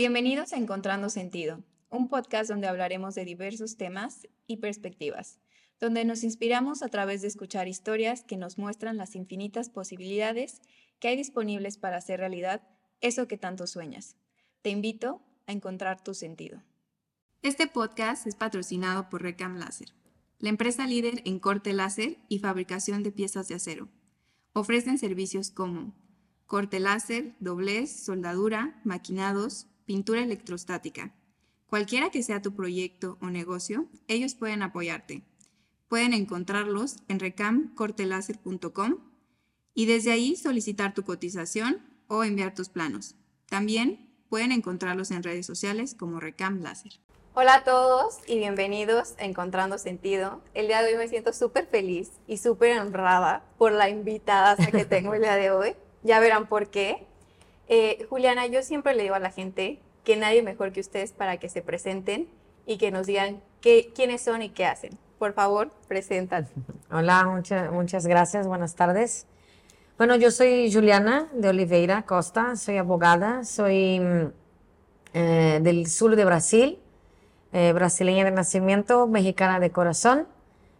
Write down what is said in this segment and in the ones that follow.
Bienvenidos a Encontrando Sentido, un podcast donde hablaremos de diversos temas y perspectivas, donde nos inspiramos a través de escuchar historias que nos muestran las infinitas posibilidades que hay disponibles para hacer realidad eso que tanto sueñas. Te invito a encontrar tu sentido. Este podcast es patrocinado por Recam Láser, la empresa líder en corte láser y fabricación de piezas de acero. Ofrecen servicios como corte láser, doblez, soldadura, maquinados, pintura electrostática. Cualquiera que sea tu proyecto o negocio, ellos pueden apoyarte. Pueden encontrarlos en recamcortelaser.com y desde ahí solicitar tu cotización o enviar tus planos. También pueden encontrarlos en redes sociales como Recam Láser. Hola a todos y bienvenidos a Encontrando Sentido. El día de hoy me siento súper feliz y súper honrada por la invitada que tengo el día de hoy. Ya verán por qué. Eh, Juliana, yo siempre le digo a la gente que nadie mejor que ustedes para que se presenten y que nos digan qué, quiénes son y qué hacen. Por favor, preséntate. Hola, muchas muchas gracias, buenas tardes. Bueno, yo soy Juliana de Oliveira Costa, soy abogada, soy mm, eh, del sur de Brasil, eh, brasileña de nacimiento, mexicana de corazón.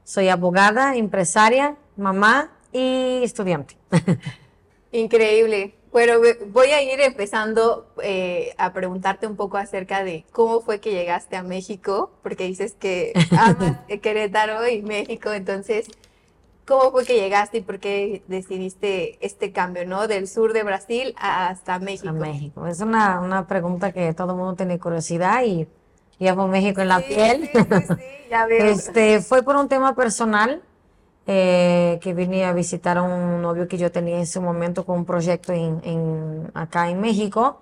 Soy abogada, empresaria, mamá y estudiante. Increíble. Bueno, voy a ir empezando eh, a preguntarte un poco acerca de cómo fue que llegaste a México, porque dices que amas Querétaro y México, entonces, ¿cómo fue que llegaste y por qué decidiste este cambio, ¿no? Del sur de Brasil hasta México. A México. Es una, una pregunta que todo el mundo tiene curiosidad y llevo México en la piel. Sí, sí, ya veo. Este, fue por un tema personal eh, que vine a visitar a un novio que yo tenía en ese momento con un proyecto en, acá en México.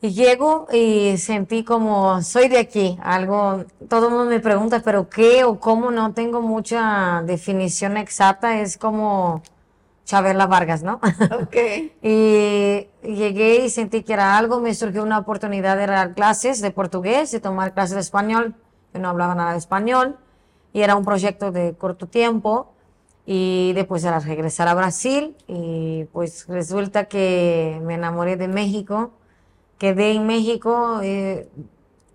Y llego y sentí como, soy de aquí, algo, todo el mundo me pregunta, pero qué o cómo, no tengo mucha definición exacta, es como Chabela Vargas, ¿no? Ok. y llegué y sentí que era algo, me surgió una oportunidad de dar clases de portugués, de tomar clases de español, yo no hablaba nada de español y era un proyecto de corto tiempo y después era regresar a Brasil y pues resulta que me enamoré de México, quedé en México eh,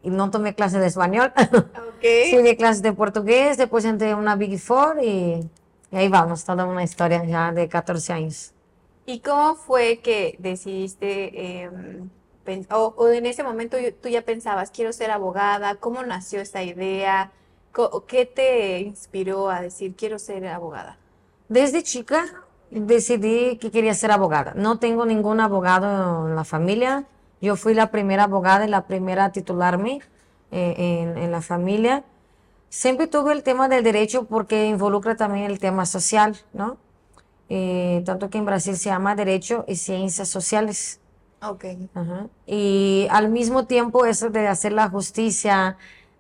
y no tomé clases de español, okay. sí de clases de portugués, después entré a una Big Four y, ahí vamos, toda una historia ya de 14 años. ¿Y cómo fue que decidiste, em, o, o, en ese momento tú ya pensabas, quiero ser abogada? ¿Cómo nació esa idea? ¿Qué te inspiró a decir quiero ser abogada? Desde chica decidí que quería ser abogada. No tengo ningún abogado en la familia. Yo fui la primera abogada y la primera a titularme eh, en, la familia. Siempre tuve el tema del derecho porque involucra también el tema social, ¿no? Eh, tanto que en Brasil se llama Derecho y Ciencias Sociales. Ok. Y al mismo tiempo eso de hacer la justicia,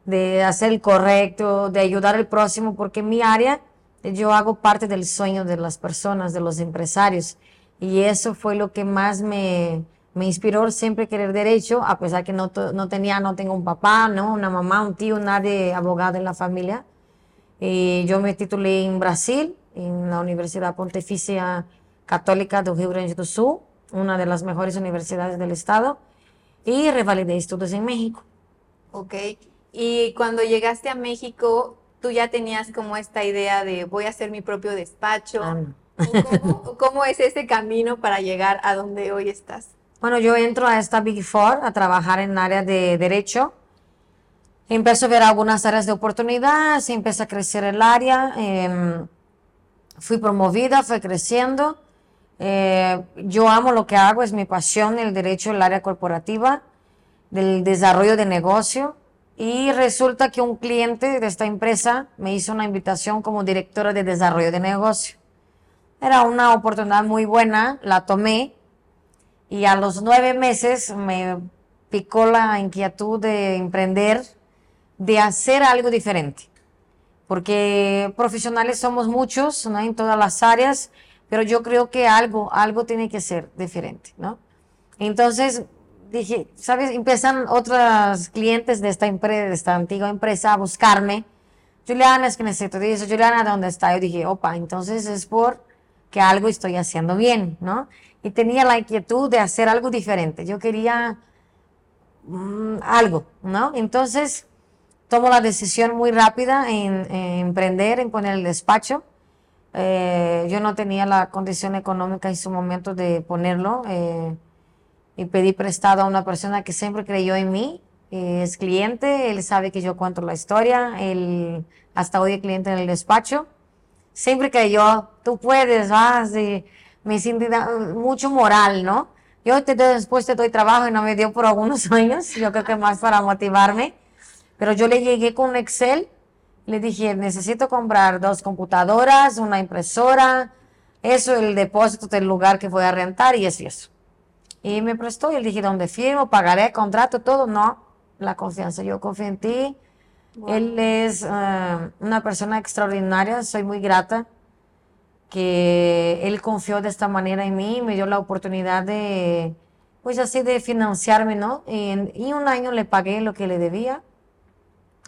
de hacer el correcto, de ayudar al próximo, porque en mi área yo hago parte del sueño de las personas, de los empresarios. Y eso fue lo que más me, me inspiró siempre querer derecho, a pesar que no, no tenía, no tengo un papá, ¿no? una mamá, un tío, nadie abogado en la familia. Y yo me titulé en Brasil, en la Universidad Pontificia Católica de Rio Grande do Sul, una de las mejores universidades del estado, y revalidé estudios en México. Ok. Y cuando llegaste a México, tú ya tenías como esta idea de voy a hacer mi propio despacho. Ah, ¿Cómo, es ese camino para llegar a donde hoy estás? Bueno, yo entro a esta Big Four a trabajar en área de derecho. Empiezo a ver algunas áreas de oportunidad, se empieza a crecer el área. Em, fui promovida, fue creciendo. Eh, yo amo lo que hago, es mi pasión, el derecho, el área corporativa, del desarrollo de negocio. Y resulta que un cliente de esta empresa me hizo una invitación como directora de desarrollo de negocio. Era una oportunidad muy buena, la tomé y a los nueve meses me picó la inquietud de emprender, de hacer algo diferente. Porque profesionales somos muchos, ¿no? En todas las áreas, pero yo creo que algo, algo tiene que ser diferente, ¿no? Entonces dije, ¿sabes? Empiezan otros clientes de esta empresa, de esta antigua empresa a buscarme. Juliana, es que necesito. Dice, Juliana, ¿dónde está? Yo dije, opa, entonces es por que algo estoy haciendo bien, ¿no? Y tenía la inquietud de hacer algo diferente. Yo quería mm, algo, ¿no? Entonces tomo la decisión muy rápida en, emprender, en poner el despacho. Eh, yo no tenía la condición económica en su momento de ponerlo eh, y pedí prestado a una persona que siempre creyó en mí. es cliente, él sabe que yo cuento la historia, él hasta hoy es cliente en el despacho. Siempre creyó, tú puedes, vas, y me siento mucho moral, ¿no? Yo te, después te doy trabajo y no me dio por algunos años, yo creo que más para motivarme. Pero yo le llegué con Excel, le dije, necesito comprar dos computadoras, una impresora, eso, el depósito del lugar que voy a rentar y eso y eso. Y me prestó y le dije, ¿dónde firmo? ¿Pagaré contrato? Todo. No, la confianza. Yo confío en ti. Él es eh, una persona extraordinaria, soy muy grata que él confió de esta manera en mí, me dio la oportunidad de, pues así, de financiarme, ¿no? y un año le pagué lo que le debía,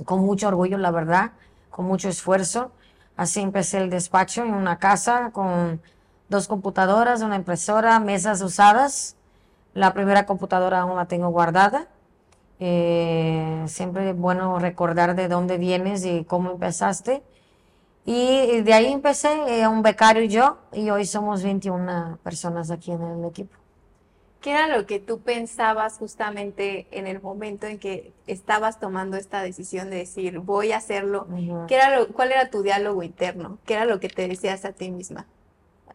con mucho orgullo, la verdad, con mucho esfuerzo. Así empecé el despacho en una casa con dos computadoras, una impresora, mesas usadas. La primera computadora aún la tengo guardada. Eh, siempre es bueno recordar de dónde vienes y cómo empezaste. Y de ahí empecé, eh, un becario y yo, y hoy somos 21 personas aquí en el equipo. ¿Qué era lo que tú pensabas justamente en el momento en que estabas tomando esta decisión de decir, voy a hacerlo? ¿Qué era lo, ¿Cuál era tu diálogo interno? ¿Qué era lo que te decías a ti misma?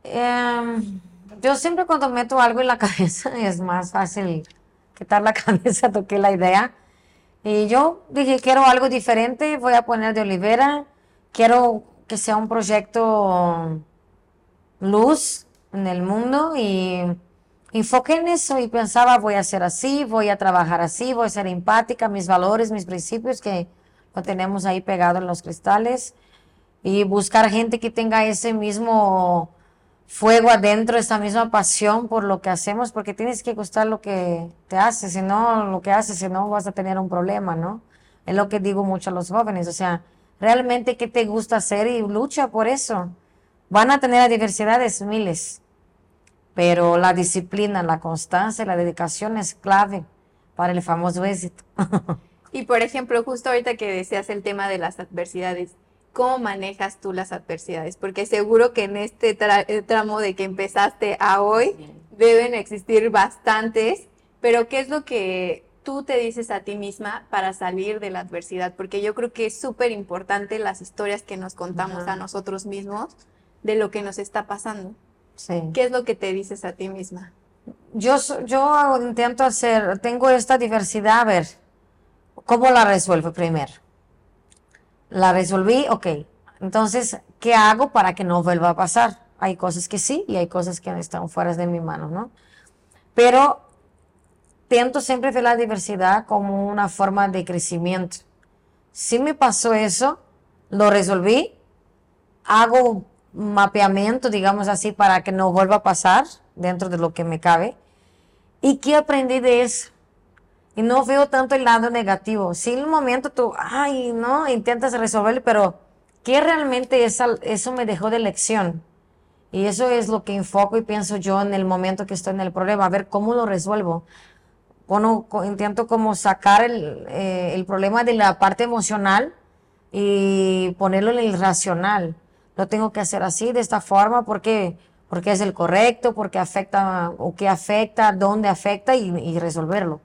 Em, yo siempre cuando meto algo en la cabeza es más fácil quitar la cabeza, toqué la idea. Y yo dije, quiero algo diferente, voy a poner de Olivera, quiero que sea un proyecto luz en el mundo y enfoqué en eso y pensaba voy a ser así, voy a trabajar así, voy a ser empática, mis valores, mis principios que lo tenemos ahí pegado en los cristales y buscar gente que tenga ese mismo fuego adentro, esa misma pasión por lo que hacemos, porque tienes que gustar lo que te hace, si no, lo que haces, si no vas a tener un problema, ¿no? Es lo que digo mucho a los jóvenes, o sea, realmente qué te gusta hacer y lucha por eso. Van a tener diversidades miles, pero la disciplina, la constancia, la dedicación es clave para el famoso éxito. y por ejemplo, justo ahorita que deseas el tema de las adversidades, ¿cómo manejas tú las adversidades? Porque seguro que en este eh, tramo de que empezaste a hoy deben existir bastantes, pero ¿qué es lo que tú te dices a ti misma para salir de la adversidad? Porque yo creo que es súper importante las historias que nos contamos a nosotros mismos de lo que nos está pasando. Sí. ¿Qué es lo que te dices a ti misma? Yo, yo intento hacer, tengo esta diversidad, a ver, ¿cómo la resuelvo primero? La resolví, ok. Entonces, ¿qué hago para que no vuelva a pasar? Hay cosas que sí y hay cosas que están fuera de mi mano, ¿no? Pero Siento siempre ver la diversidad como una forma de crecimiento. Si me pasó eso, lo resolví, hago mapeamiento, digamos así, para que no vuelva a pasar dentro de lo que me cabe. ¿Y qué aprendí de eso? Y no veo tanto el lado negativo. Si en un momento tú, ay, no, intentas resolverlo, pero ¿qué realmente eso me dejó de lección? Y eso es lo que enfoco y pienso yo en el momento que estoy en el problema, a ver cómo lo resuelvo bueno, intento como sacar eh, el, problema de la parte emocional y ponerlo en el racional. Lo tengo que hacer así, de esta forma, porque porque es el correcto, porque afecta o qué afecta, dónde afecta y, resolverlo.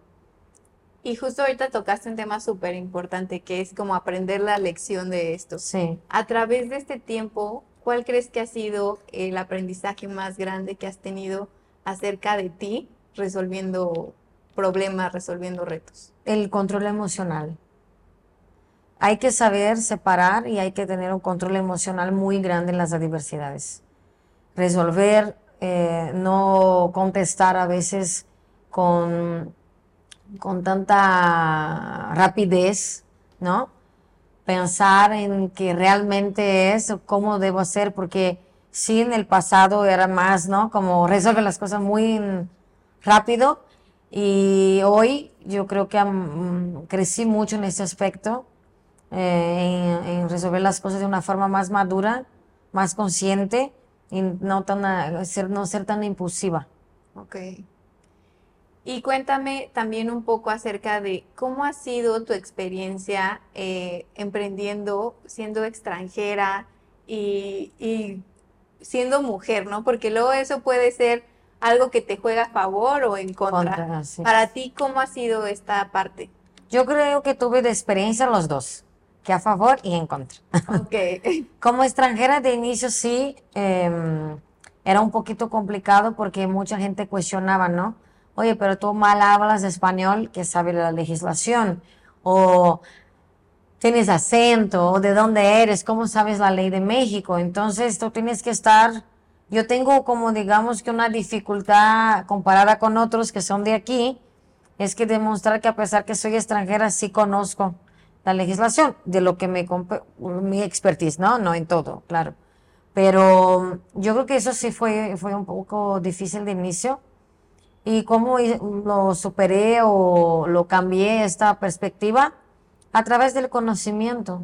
Y justo ahorita tocaste un tema súper importante que es como aprender la lección de esto. Sí. A través de este tiempo, ¿cuál crees que ha sido el aprendizaje más grande que has tenido acerca de ti resolviendo problemas, resolviendo retos? El control emocional. Hay que saber separar y hay que tener un control emocional muy grande en las adversidades. Resolver, eh, no contestar a veces con, con tanta rapidez, ¿no? Pensar en que realmente es, cómo debo hacer, porque sí en el pasado era más, ¿no? Como resolver las cosas muy rápido y hoy yo creo que crecí mucho en ese aspecto, eh, en, resolver las cosas de una forma más madura, más consciente y no, tan, ser, no ser tan impulsiva. Ok. Y cuéntame también un poco acerca de cómo ha sido tu experiencia eh, emprendiendo, siendo extranjera y, y siendo mujer, ¿no? Porque luego eso puede ser algo que te juega a favor o en contra. Contra, sí. Para ti, ¿cómo ha sido esta parte? Yo creo que tuve de experiencia los dos, que a favor y en contra. Ok. Como extranjera de inicio sí, em, era un poquito complicado porque mucha gente cuestionaba, ¿no? Oye, pero tú mal hablas español, que sabe la legislación, o tienes acento, o de dónde eres, cómo sabes la ley de México. Entonces tú tienes que estar, yo tengo como digamos que una dificultad comparada con otros que son de aquí, es que demostrar que a pesar que soy extranjera, sí conozco la legislación, de lo que me, mi expertise, ¿no? No en todo, claro. Pero yo creo que eso sí fue, fue un poco difícil de inicio. ¿Y cómo lo superé o lo cambié esta perspectiva? A través del conocimiento.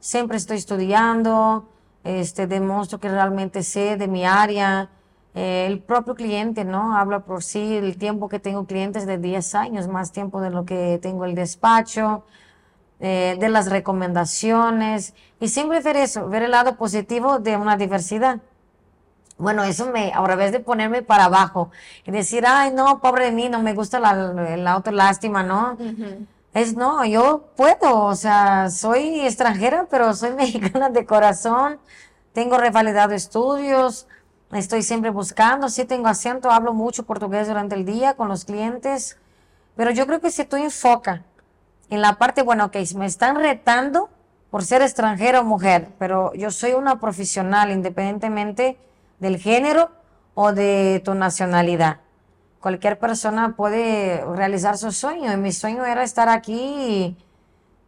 Siempre estoy estudiando, este, demuestro que realmente sé de mi área. Eh, el propio cliente, ¿no? Habla por sí, el tiempo que tengo clientes de 10 años, más tiempo de lo que tengo el despacho, eh, de las recomendaciones. Y siempre ver eso, ver el lado positivo de una diversidad. Bueno, eso me, a través de ponerme para abajo y decir, ay, no, pobre de mí, no me gusta la, el autolástima, ¿no? Es, no, yo puedo, o sea, soy extranjera, pero soy mexicana de corazón, tengo revalidado estudios, estoy siempre buscando, sí tengo acento, hablo mucho portugués durante el día con los clientes, pero yo creo que si tú enfocas en la parte, bueno, ok, me están retando por ser extranjera o mujer, pero yo soy una profesional independientemente del género o de tu nacionalidad. Cualquier persona puede realizar su sueño y mi sueño era estar aquí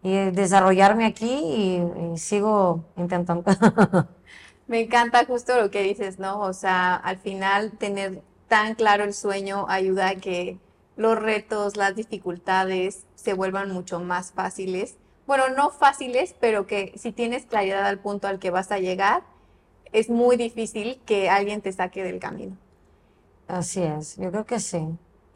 y, desarrollarme aquí y, y sigo intentando. Me encanta justo lo que dices, ¿no? O sea, al final tener tan claro el sueño ayuda a que los retos, las dificultades se vuelvan mucho más fáciles. Bueno, no fáciles, pero que si tienes claridad al punto al que vas a llegar, es muy difícil que alguien te saque del camino. Así es, yo creo que sí.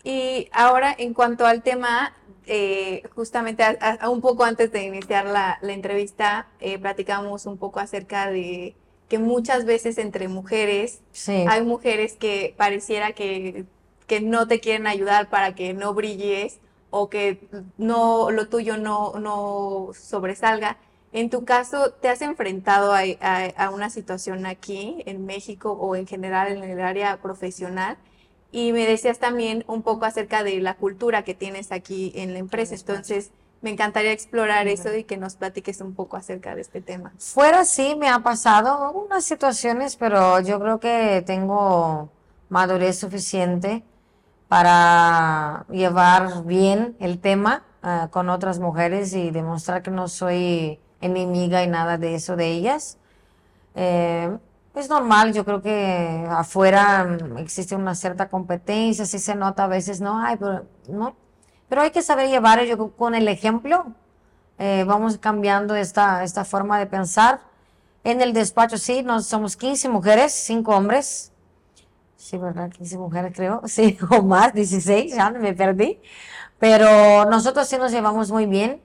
Y ahora, en cuanto al tema, eh, justamente a- a- un poco antes de iniciar la, la entrevista, eh, platicamos un poco acerca de que muchas veces entre mujeres Sí, hay mujeres que pareciera que, que no te quieren ayudar para que no brilles o que no, lo tuyo no, no sobresalga. En tu caso, ¿te has enfrentado a, a- a una situación aquí en México o en general en el área profesional? Y me decías también un poco acerca de la cultura que tienes aquí en la empresa. Entonces, me encantaría explorar eso y que nos platiques un poco acerca de este tema. Fuera sí me ha pasado algunas situaciones, pero yo creo que tengo madurez suficiente para llevar bien el tema ah, con otras mujeres y demostrar que no soy enemiga y nada de eso de ellas. Eh, es normal, yo creo que afuera mm, existe una cierta competencia, sí se nota a veces, no, ay, pero no. Pero hay que saber llevar, yo creo, con el ejemplo, eh, vamos cambiando esta, esta forma de pensar. En el despacho, sí, nos somos 15 mujeres, 5 hombres. Sí, ¿verdad? 15 mujeres creo, sí, o más, 16, ya me perdí. Pero nosotros sí nos llevamos muy bien.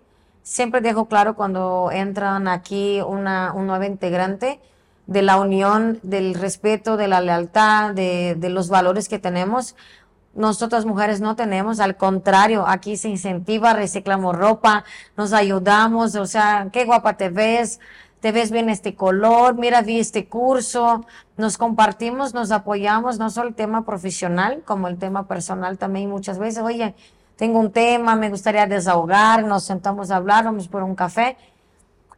Siempre dejo claro cuando entran aquí una, un nuevo integrante de la unión, del respeto, de la lealtad, de, de los valores que tenemos. Nosotras mujeres no tenemos, al contrario, aquí se incentiva, reciclamos ropa, nos ayudamos, o sea, qué guapa te ves, te ves bien este color, mira, vi este curso, nos compartimos, nos apoyamos, no solo el tema profesional, como el tema personal también muchas veces, oye, tengo un tema, me gustaría desahogar, nos sentamos a hablar, vamos por un café.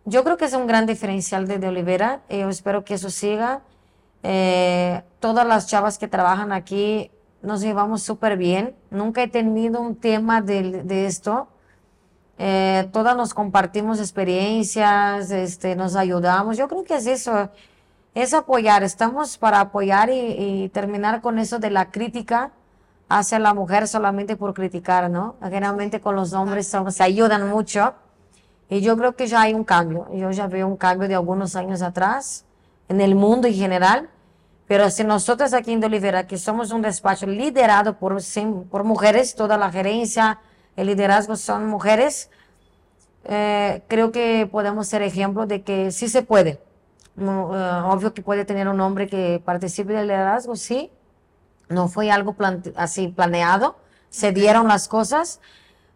Yo creo que es un gran diferencial de, de Olivera, eh, yo espero que eso siga. Eh, todas las chavas que trabajan aquí nos llevamos súper bien, nunca he tenido un tema de, de esto. Eh, todas nos compartimos experiencias, este, nos ayudamos. Yo creo que es eso, es apoyar. Estamos para apoyar y, y terminar con eso de la crítica hacia la mujer solamente por criticar, ¿no? Generalmente con los hombres son- se ayudan mucho. Y yo creo que ya hay un cambio. Yo ya veo un cambio de algunos años atrás en el mundo en general. Pero si nosotros aquí en Olivera, que somos un despacho liderado por, por mujeres, toda la gerencia, el liderazgo son mujeres, eh, creo que podemos ser ejemplo de que sí se puede. Eh, obvio que puede tener un hombre que participe del liderazgo, sí. No fue algo así planeado, se dieron las cosas,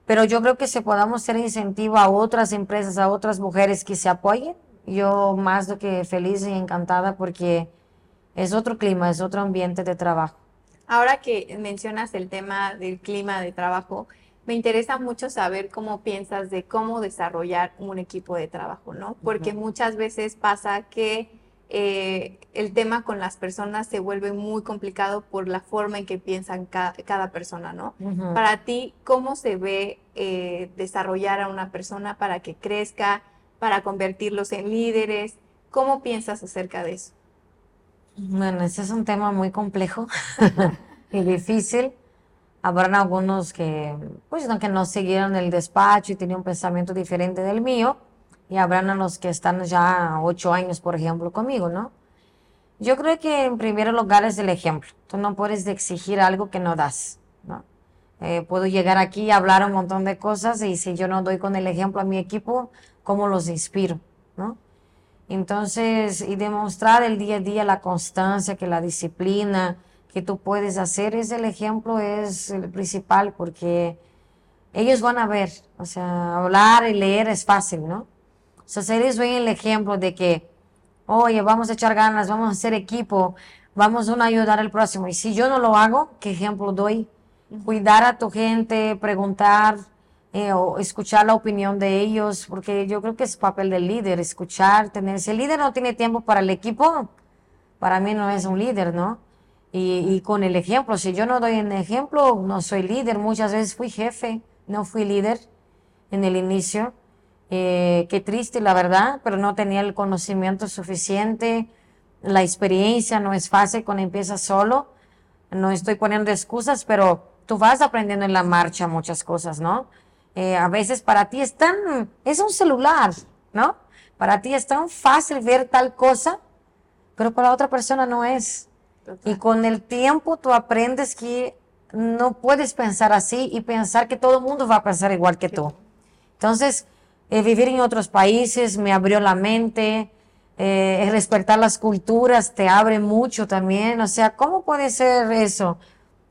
pero yo creo que si podamos ser incentivo a otras empresas, a otras mujeres que se apoyen, yo más do que feliz y encantada porque es otro clima, es otro ambiente de trabajo. Ahora que mencionas el tema del clima de trabajo, me interesa mucho saber cómo piensas de cómo desarrollar un equipo de trabajo, ¿no? Porque muchas veces pasa que eh, el tema con las personas se vuelve muy complicado por la forma en que piensan cada persona, ¿no? Para ti, ¿cómo se ve eh, desarrollar a una persona para que crezca, para convertirlos en líderes? ¿Cómo piensas acerca de eso? Bueno, ese es un tema muy complejo y difícil. Habrán algunos que, pues, que no siguieron el despacho y tenían un pensamiento diferente del mío, y habrán los que están ya ocho años, por ejemplo, conmigo, ¿no? Yo creo que en primer lugar es el ejemplo. Tú no puedes exigir algo que no das, ¿no? Eh, puedo llegar aquí y hablar un montón de cosas y si yo no doy con el ejemplo a mi equipo, ¿cómo los inspiro, ¿no? Entonces, y demostrar el día a día la constancia, que la disciplina, que tú puedes hacer, es el ejemplo, es el principal, porque ellos van a ver, o sea, hablar y leer es fácil, ¿no? O sea, ven el ejemplo de que, oye, vamos a echar ganas, vamos a hacer equipo, vamos a ayudar al próximo, y si yo no lo hago, ¿qué ejemplo doy? Cuidar a tu gente, preguntar, eh, o escuchar la opinión de ellos, porque yo creo que es papel del líder, escuchar, tener, si el líder no tiene tiempo para el equipo, para mí no es un líder, ¿no? Y, con el ejemplo, si yo no doy un ejemplo, no soy líder. Muchas veces fui jefe, no fui líder en el inicio. Eh, qué triste, la verdad, pero no tenía el conocimiento suficiente. La experiencia no es fácil cuando empiezas solo. No estoy poniendo excusas, pero tú vas aprendiendo en la marcha muchas cosas, ¿no? Eh, a veces para ti es tan, es un celular, ¿no? Para ti es tan fácil ver tal cosa, pero para otra persona no es. Y con el tiempo tú aprendes que no puedes pensar así y pensar que todo el mundo va a pensar igual que tú. Entonces, eh, vivir en otros países me abrió la mente, eh, respetar las culturas te abre mucho también. O sea, ¿cómo puede ser eso?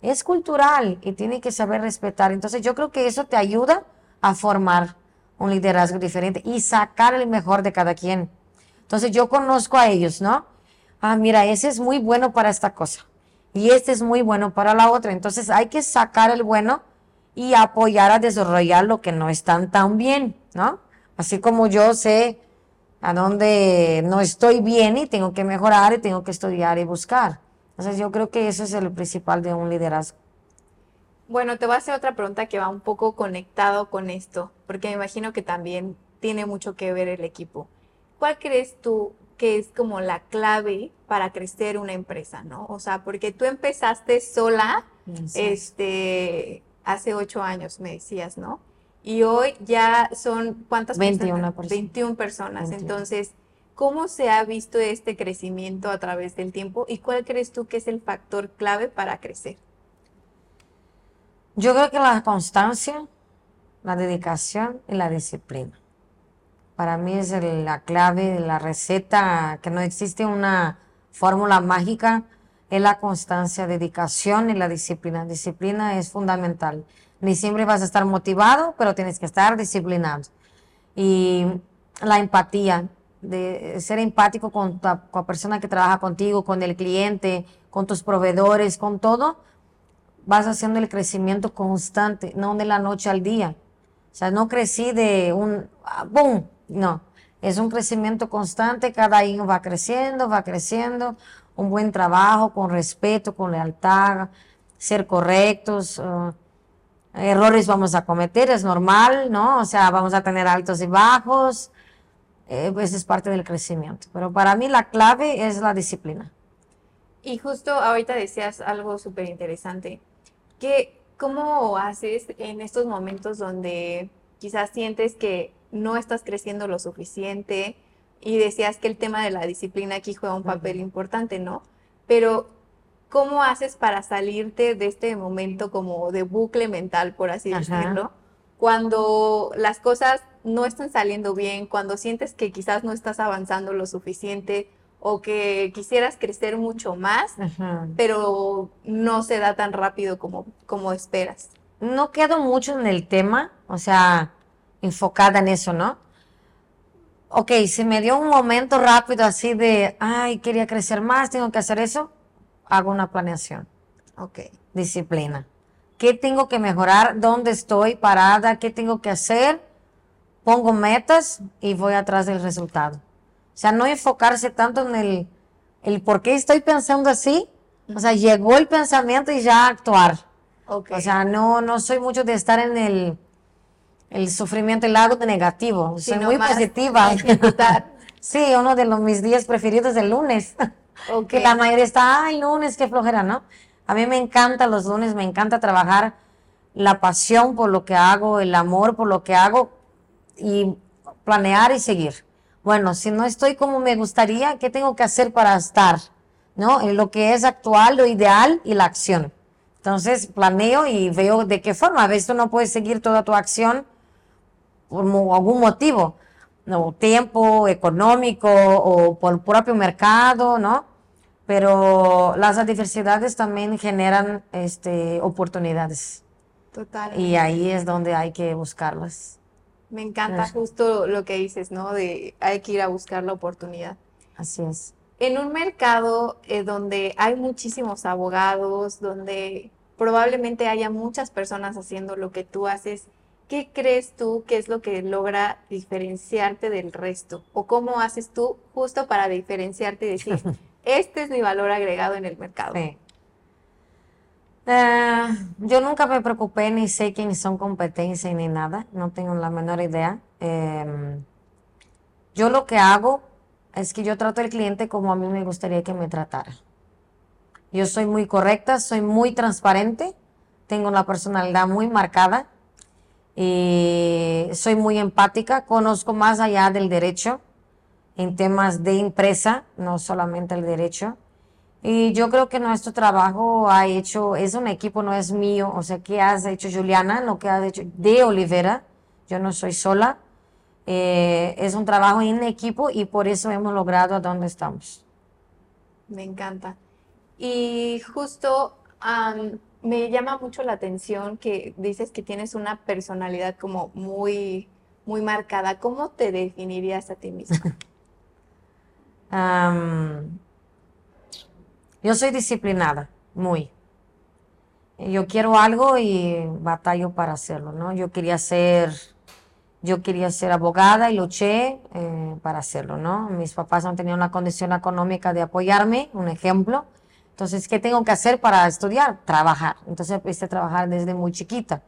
Es cultural y tiene que saber respetar. Entonces, yo creo que eso te ayuda a formar un liderazgo diferente y sacar el mejor de cada quien. Entonces, yo conozco a ellos, ¿no? ah, mira, ese es muy bueno para esta cosa y este es muy bueno para la otra. Entonces hay que sacar el bueno y apoyar a desarrollar lo que no están tan bien, ¿no? Así como yo sé a dónde no estoy bien y tengo que mejorar y tengo que estudiar y buscar. Entonces yo creo que ese es el principal de un liderazgo. Bueno, te voy a hacer otra pregunta que va un poco conectado con esto, porque me imagino que también tiene mucho que ver el equipo. ¿Cuál crees tú que es como la clave para crecer una empresa, ¿no? O sea, porque tú empezaste sola, este, hace ocho años, me decías, ¿no? Y hoy ya son, ¿cuántas 21 personas? 21 personas. Entonces, ¿cómo se ha visto este crecimiento a través del tiempo y cuál crees tú que es el factor clave para crecer? Yo creo que la constancia, la dedicación y la disciplina. Para mí es la clave, la receta, que no existe una fórmula mágica, es la constancia, dedicación y la disciplina. Disciplina es fundamental. Ni siempre vas a estar motivado, pero tienes que estar disciplinado. Y la empatía, de ser empático con, la, persona que trabaja contigo, con el cliente, con tus proveedores, con todo, vas haciendo el crecimiento constante, no de la noche al día. O sea, no crecí de un, ah, ¡boom!, no, es un crecimiento constante, cada año va creciendo, va creciendo, un buen trabajo con respeto, con lealtad, ser correctos. Uh, errores vamos a cometer, es normal, ¿no? O sea, vamos a tener altos y bajos, eh, pues es parte del crecimiento. Pero para mí la clave es la disciplina. Y justo ahorita decías algo súper interesante, que cómo haces en estos momentos donde quizás sientes que no estás creciendo lo suficiente y decías que el tema de la disciplina aquí juega un papel importante, ¿no? pero ¿cómo haces para salirte de este momento como de bucle mental, por así decirlo? Cuando las cosas no están saliendo bien, cuando sientes que quizás no estás avanzando lo suficiente o que quisieras crecer mucho más, pero no se da tan rápido como, como esperas. No quedo mucho en el tema, o sea, enfocada en eso, ¿no? Ok, si me dio un momento rápido así de, ay, quería crecer más, tengo que hacer eso, hago una planeación. Ok. Disciplina. ¿Qué tengo que mejorar? ¿Dónde estoy parada? ¿Qué tengo que hacer? Pongo metas y voy atrás del resultado. O sea, no enfocarse tanto en el, el por qué estoy pensando así. O sea, llegó el pensamiento y ya actuar. O sea, no, no soy mucho de estar en el, el sufrimiento, el lado negativo. Soy muy positiva. sí, uno de los, mis días preferidos es el lunes. Que la mayoría está, ay, lunes, qué flojera, ¿no? A mí me encanta los lunes, me encanta trabajar la pasión por lo que hago, el amor por lo que hago y planear y seguir bueno, si no estoy como me gustaría, ¿qué tengo que hacer para estar? ¿No? En lo que es actual, lo ideal y la acción. Entonces planeo y veo de qué forma. A veces tú no puedes seguir toda tu acción por algún motivo, ¿no? Tiempo, económico o por el propio mercado, ¿no? Pero las adversidades también generan este, oportunidades. Total. Y ahí es donde hay que buscarlas. Me encanta justo lo que dices, ¿no? De hay que ir a buscar la oportunidad. Así es. En un mercado eh, donde hay muchísimos abogados, donde probablemente haya muchas personas haciendo lo que tú haces, ¿qué crees tú que es lo que logra diferenciarte del resto? ¿O cómo haces tú justo para diferenciarte y decir, este es mi valor agregado en el mercado? Sí. Eh, yo nunca me preocupé ni sé quiénes son competencias ni nada, no tengo la menor idea. Em, yo lo que hago es que yo trato al cliente como a mí me gustaría que me tratara. Yo soy muy correcta, soy muy transparente, tengo una personalidad muy marcada y soy muy empática, conozco más allá del derecho en temas de empresa, no solamente el derecho. Y yo creo que nuestro trabajo ha hecho, es un equipo, no es mío, o sea, ¿qué has hecho Juliana? Lo que has hecho de Olivera, yo no soy sola, eh, es un trabajo en equipo y por eso hemos logrado a donde estamos. Me encanta. Y justo me llama mucho la atención que dices que tienes una personalidad como muy, muy marcada. ¿Cómo te definirías a ti misma? Yo soy disciplinada, muy. Yo quiero algo y batallo para hacerlo, ¿no? Yo quería ser, yo quería ser abogada y luché eh, para hacerlo, ¿no? Mis papás no tenían una condición económica de apoyarme, un ejemplo. Entonces, ¿qué tengo que hacer para estudiar? Trabajar. Entonces empecé a trabajar desde muy chiquita.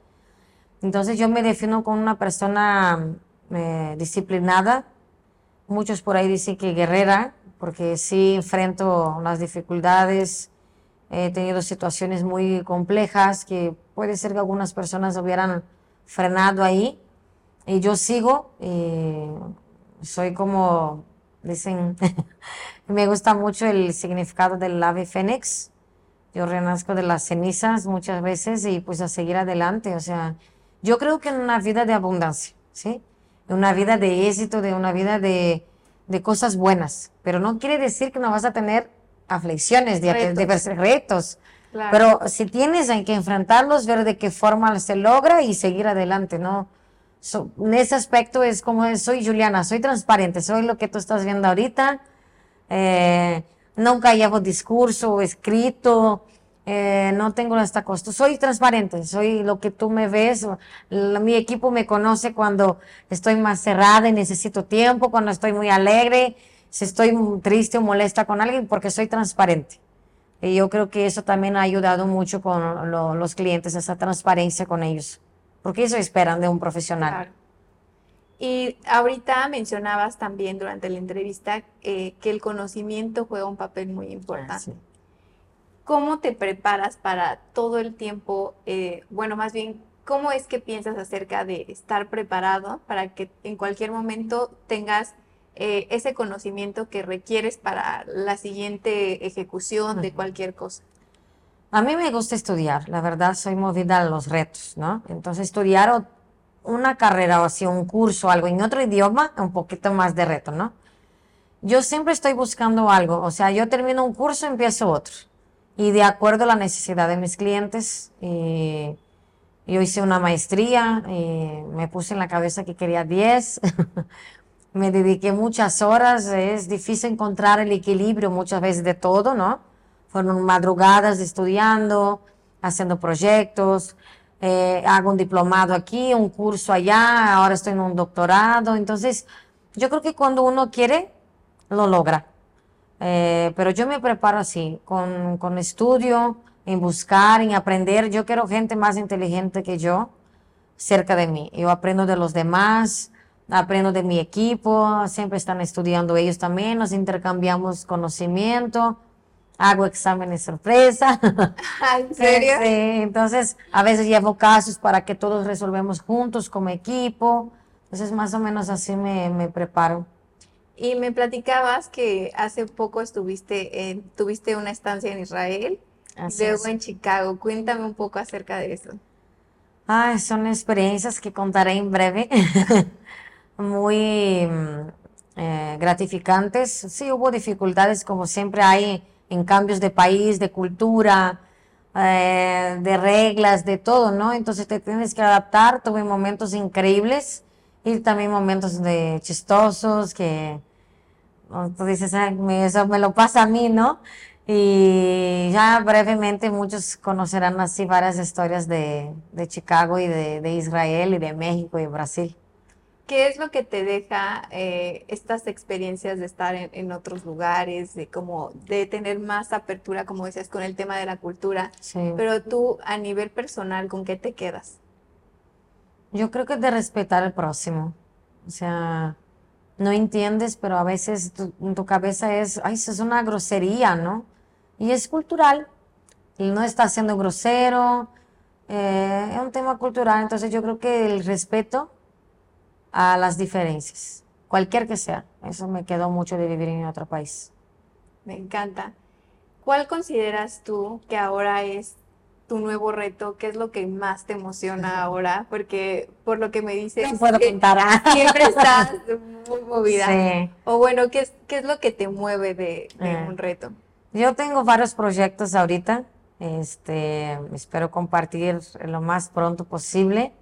Entonces yo me defino como una persona eh, disciplinada. Muchos por ahí dicen que guerrera, porque sí enfrento las dificultades, he tenido situaciones muy complejas que puede ser que algunas personas hubieran frenado ahí y yo sigo y soy como dicen me gusta mucho el significado del ave fénix yo renazco de las cenizas muchas veces y pues a seguir adelante o sea yo creo que en una vida de abundancia sí en una vida de éxito de una vida de de cosas buenas, pero no quiere decir que no vas a tener aflicciones, de retos. retos. Pero si tienes, hay que enfrentarlos, ver de qué forma se logra y seguir adelante, ¿no? En ese aspecto es como soy Juliana, soy transparente, soy lo que tú estás viendo ahorita. Eh, nunca llevo discurso escrito, eh, no tengo esta costo. Soy transparente, soy lo que tú me ves. mi equipo me conoce cuando estoy más cerrada y necesito tiempo, cuando estoy muy alegre, si estoy triste o molesta con alguien, porque soy transparente. Y yo creo que eso también ha ayudado mucho con los clientes, esa transparencia con ellos, porque eso esperan de un profesional. Y ahorita mencionabas también durante la entrevista eh, que el conocimiento juega un papel muy importante. Ah, ¿Cómo te preparas para todo el tiempo? Eh, bueno, más bien, ¿cómo es que piensas acerca de estar preparado para que en cualquier momento tengas eh, ese conocimiento que requieres para la siguiente ejecución de cualquier cosa? A mí me gusta estudiar, la verdad soy movida a los retos, ¿no? Entonces estudiar una carrera o así, un curso, algo en otro idioma, un poquito más de reto, ¿no? Yo siempre estoy buscando algo, o sea, yo termino un curso, empiezo otro. Y de acuerdo a la necesidad de mis clientes, yo hice una maestría, eh, me puse en la cabeza que quería 10, me dediqué muchas horas, es difícil encontrar el equilibrio muchas veces de todo, ¿no? Fueron madrugadas estudiando, haciendo proyectos, eh, hago un diplomado aquí, un curso allá, ahora estoy en un doctorado. Entonces, yo creo que cuando uno quiere, lo logra. Eh, pero yo me preparo así, con, con estudio, en buscar, en aprender. Yo quiero gente más inteligente que yo cerca de mí. Yo aprendo de los demás, aprendo de mi equipo, siempre están estudiando ellos también, nos intercambiamos conocimiento hago exámenes sorpresa. ¿En serio? Sí, entonces a veces llevo casos para que todos resolvemos juntos como equipo. Entonces más o menos así me, me preparo. Y me platicabas que hace poco estuviste en, tuviste una estancia en Israel, luego en Chicago. Cuéntame un poco acerca de eso. Ay, son experiencias que contaré en breve, muy mm, eh, gratificantes. Sí, hubo dificultades como siempre hay en cambios de país, de cultura, eh, de reglas, de todo, ¿no? Entonces te tienes que adaptar. Tuve momentos increíbles y también momentos de chistosos que tú dices, eso me lo pasa a mí, ¿no? Y ya brevemente muchos conocerán así varias historias de, de Chicago y de, de Israel y de México y Brasil. ¿Qué es lo que te deja eh, estas experiencias de estar en, otros lugares, de como de tener más apertura, como decías, con el tema de la cultura? Pero tú, a nivel personal, ¿con qué te quedas? Yo creo que de respetar al próximo. O sea, no entiendes, pero a veces tu, en tu cabeza es, ay, eso es una grosería, ¿no? Y es cultural. Y no está siendo grosero. Eh, es un tema cultural. Entonces yo creo que el respeto a las diferencias, cualquier que sea. Eso me quedó mucho de vivir en otro país. Me encanta. ¿Cuál consideras tú que ahora es tu nuevo reto? ¿Qué es lo que más te emociona ahora? Porque por lo que me dices, no puedo contar. siempre estás muy movida. O bueno, ¿qué es, qué es lo que te mueve de, eh. un reto? Yo tengo varios proyectos ahorita. Este, espero compartir lo más pronto posible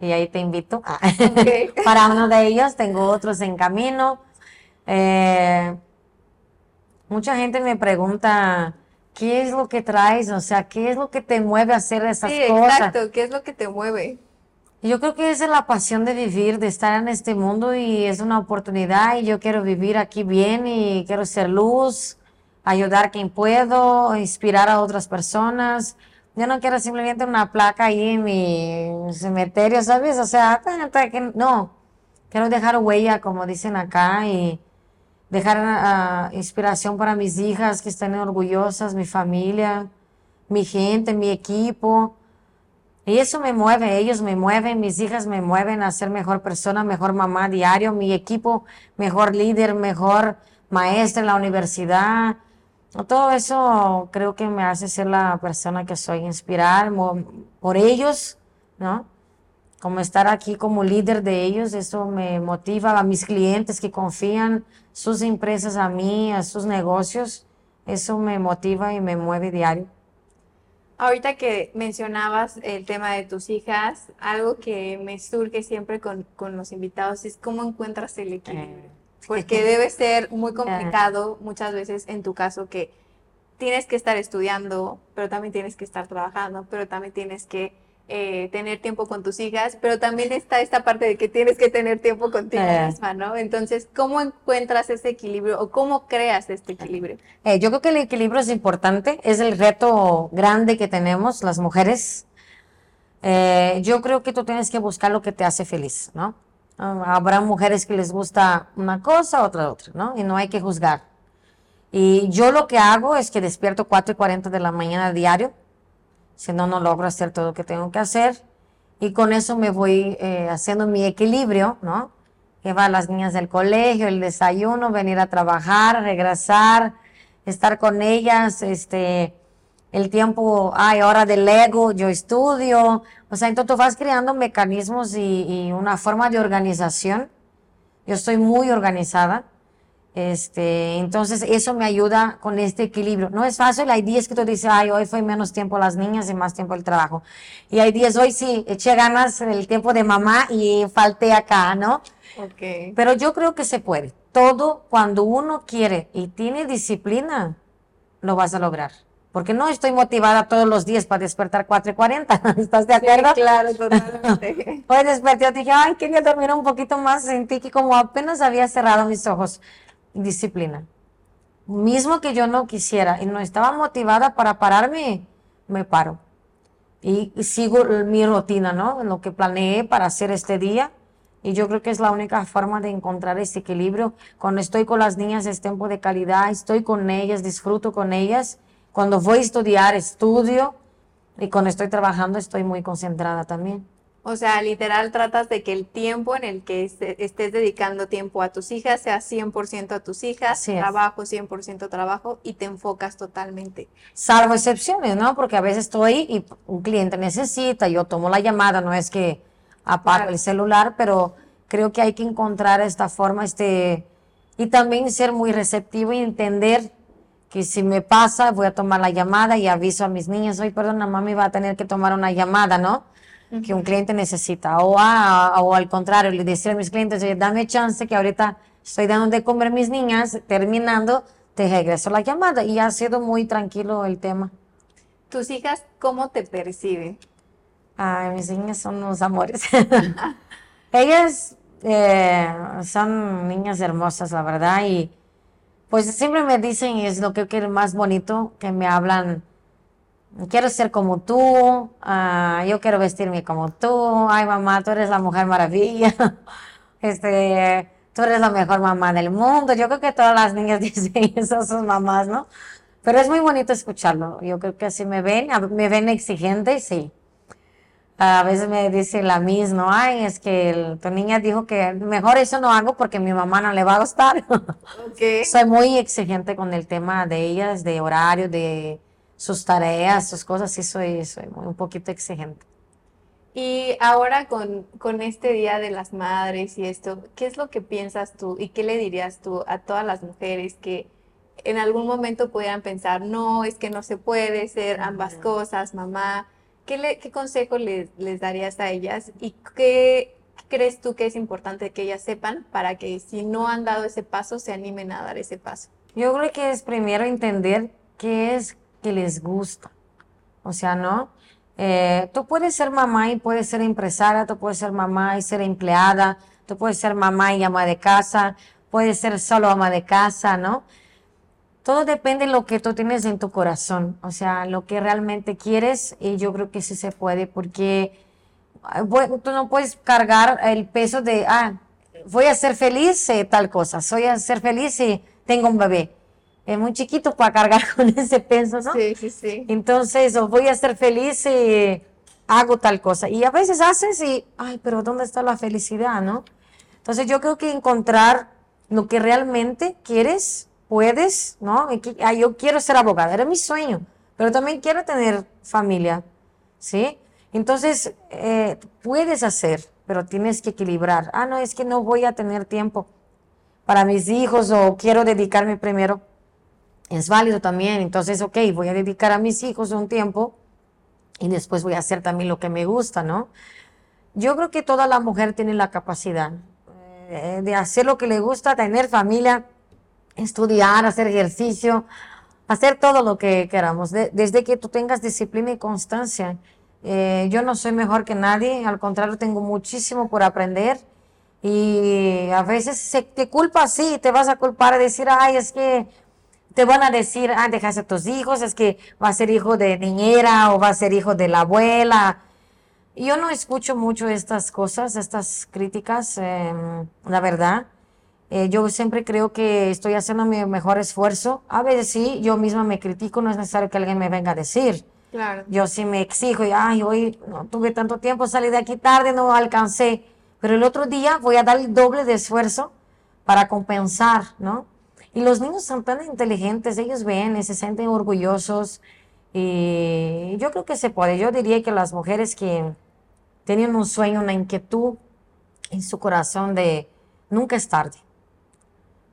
y ahí te invito ah, para uno de ellos. Tengo otros en camino. Eh, mucha gente me pregunta, ¿qué es lo que traes? O sea, ¿qué es lo que te mueve a hacer esas sí, cosas? Exacto, ¿qué es lo que te mueve? Yo creo que es la pasión de vivir, de estar en este mundo y es una oportunidad y yo quiero vivir aquí bien y quiero ser luz, ayudar a quien puedo, inspirar a otras personas. Yo no quiero simplemente una placa ahí en mi cementerio, ¿sabes? O sea, no. Quiero dejar huella, como dicen acá, y dejar ah, inspiración para mis hijas que estén orgullosas, mi familia, mi gente, mi equipo. Y eso me mueve, ellos me mueven, mis hijas me mueven a ser mejor persona, mejor mamá diario, mi equipo, mejor líder, mejor maestra en la universidad, todo eso creo que me hace ser la persona que soy, inspirar por ellos, ¿no? Como estar aquí como líder de ellos, eso me motiva a mis clientes que confían sus empresas a mí, a sus negocios, eso me motiva y me mueve diario. Ahorita que mencionabas el tema de tus hijas, algo que me surge siempre con, con los invitados es cómo encuentras el equilibrio. porque debe ser muy complicado muchas veces en tu caso que tienes que estar estudiando, pero también tienes que estar trabajando, pero también tienes que eh, tener tiempo con tus hijas, pero también está esta parte de que tienes que tener tiempo contigo misma, ¿no? Entonces, ¿cómo encuentras ese equilibrio o cómo creas este equilibrio? Eh, yo creo que el equilibrio es importante, es el reto grande que tenemos las mujeres. Eh, yo creo que tú tienes que buscar lo que te hace feliz, ¿no? Ah, habrá mujeres que les gusta una cosa, otra otra, ¿no? Y no hay que juzgar. Y yo lo que hago es que despierto 4 y 40 de la mañana diario, si no, no logro hacer todo lo que tengo que hacer. Y con eso me voy eh, haciendo mi equilibrio, ¿no? llevar a las niñas del colegio, el desayuno, venir a trabajar, regresar, estar con ellas, este, el tiempo, hay hora de Lego, yo estudio, o sea, entonces tú vas creando mecanismos y, y una forma de organización. Yo estoy muy organizada. Este, entonces eso me ayuda con este equilibrio. No es fácil, hay días que tú dices, ay, hoy fue menos tiempo las niñas y más tiempo el trabajo. Y hay días, hoy sí, eché ganas el tiempo de mamá y falté acá, ¿no? Ok. Pero yo creo que se puede. Todo cuando uno quiere y tiene disciplina, lo vas a lograr. Porque no estoy motivada todos los días para despertar 4 y 40. ¿Estás de acuerdo? Sí, claro, totalmente. Hoy desperté y dije, ay, quería dormir un poquito más. Sentí que como apenas había cerrado mis ojos. Disciplina. Mismo que yo no quisiera y no estaba motivada para pararme, me paro. Y, y sigo mi rutina, ¿no? Lo que planeé para hacer este día. Y yo creo que es la única forma de encontrar ese equilibrio. Cuando estoy con las niñas es tiempo de calidad, estoy con ellas, disfruto con ellas. Cuando voy a estudiar, estudio. Y cuando estoy trabajando, estoy muy concentrada también. O sea, literal tratas de que el tiempo en el que estés dedicando tiempo a tus hijas sea 100% a tus hijas, trabajo 100% trabajo y te enfocas totalmente. Salvo excepciones, ¿no? Porque a veces estoy y un cliente necesita, yo tomo la llamada, no es que apago Claro. el celular, pero creo que hay que encontrar esta forma, este, y también ser muy receptivo y entender que si me pasa, voy a tomar la llamada y aviso a mis niñas, oye, perdona, mami va a tener que tomar una llamada, ¿no? Que un cliente necesita. O, a- o al contrario, le decir a mis clientes, oye, dame chance que ahorita estoy dando de comer a mis niñas, terminando, te regreso la llamada. Y ha sido muy tranquilo el tema. ¿Tus hijas cómo te perciben? Ay, mis niñas son unos amores. Ellas eh, son niñas hermosas, la verdad, y pues siempre me dicen, es lo que quiero más bonito, que me hablan, quiero ser como tú, ah, yo quiero vestirme como tú, ay mamá, tú eres la mujer maravilla, este, tú eres la mejor mamá del mundo. Yo creo que todas las niñas dicen eso a sus mamás, ¿no? Pero es muy bonito escucharlo. Yo creo que así me ven, me ven exigente, sí. A veces me dice la misma, ay, es que el- tu niña dijo que mejor eso no hago porque a mi mamá no le va a gustar. Ok. Soy muy exigente con el tema de ellas, de horario, de sus tareas, sus cosas, sí soy, soy muy, un poquito exigente. Y ahora con, con este Día de las Madres y esto, ¿qué es lo que piensas tú y qué le dirías tú a todas las mujeres que en algún momento pudieran pensar, no, es que no se puede ser ambas cosas, mamá? ¿Qué, consejo les, les darías a ellas y qué crees tú que es importante que ellas sepan para que si no han dado ese paso, se animen a dar ese paso? Yo creo que es primero entender qué es que les gusta. O sea, ¿no? Eh, tú puedes ser mamá y puedes ser empresaria, tú puedes ser mamá y ser empleada, tú puedes ser mamá y ama de casa, puedes ser solo ama de casa, ¿no? Todo depende de lo que tú tienes en tu corazón, o sea, lo que realmente quieres y yo creo que sí se puede porque ah, tú no puedes cargar el peso de, ah, voy a ser feliz eh, tal cosa, soy a ser feliz si tengo un bebé. Es muy chiquito para cargar con ese peso, ¿no? Sí, sí, sí. Entonces, o voy a ser feliz si hago tal cosa. Y a veces haces y, ay, pero ¿dónde está la felicidad, no? Entonces, yo creo que encontrar lo que realmente quieres, puedes, ¿no? Ah, yo quiero ser abogada, era mi sueño, pero también quiero tener familia, ¿sí? Entonces, eh, puedes hacer, pero tienes que equilibrar. Ah, no, es que no voy a tener tiempo para mis hijos o quiero dedicarme primero es válido también. Entonces, ok, voy a dedicar a mis hijos un tiempo y después voy a hacer también lo que me gusta, ¿no? Yo creo que toda la mujer tiene la capacidad eh, de hacer lo que le gusta, tener familia, estudiar, hacer ejercicio, hacer todo lo que queramos, de- desde que tú tengas disciplina y constancia. Eh, yo no soy mejor que nadie, al contrario, tengo muchísimo por aprender y a veces se te culpa así, te vas a culpar a decir, ay, es que te van a decir, ah, dejaste a tus hijos, es que va a ser hijo de niñera o va a ser hijo de la abuela. Yo no escucho mucho estas cosas, estas críticas, em, la verdad. Eh, yo siempre creo que estoy haciendo mi mejor esfuerzo. A veces sí, yo misma me critico, no es necesario que alguien me venga a decir. Claro. Yo sí me exijo y, ay, hoy no tuve tanto tiempo, salí de aquí tarde, no alcancé. pero el otro día voy a dar el doble de esfuerzo para compensar, ¿no? Y los niños son tan inteligentes, ellos ven y se sienten orgullosos. Y yo creo que se puede. Yo diría que las mujeres que tienen un sueño, una inquietud en su corazón de nunca es tarde.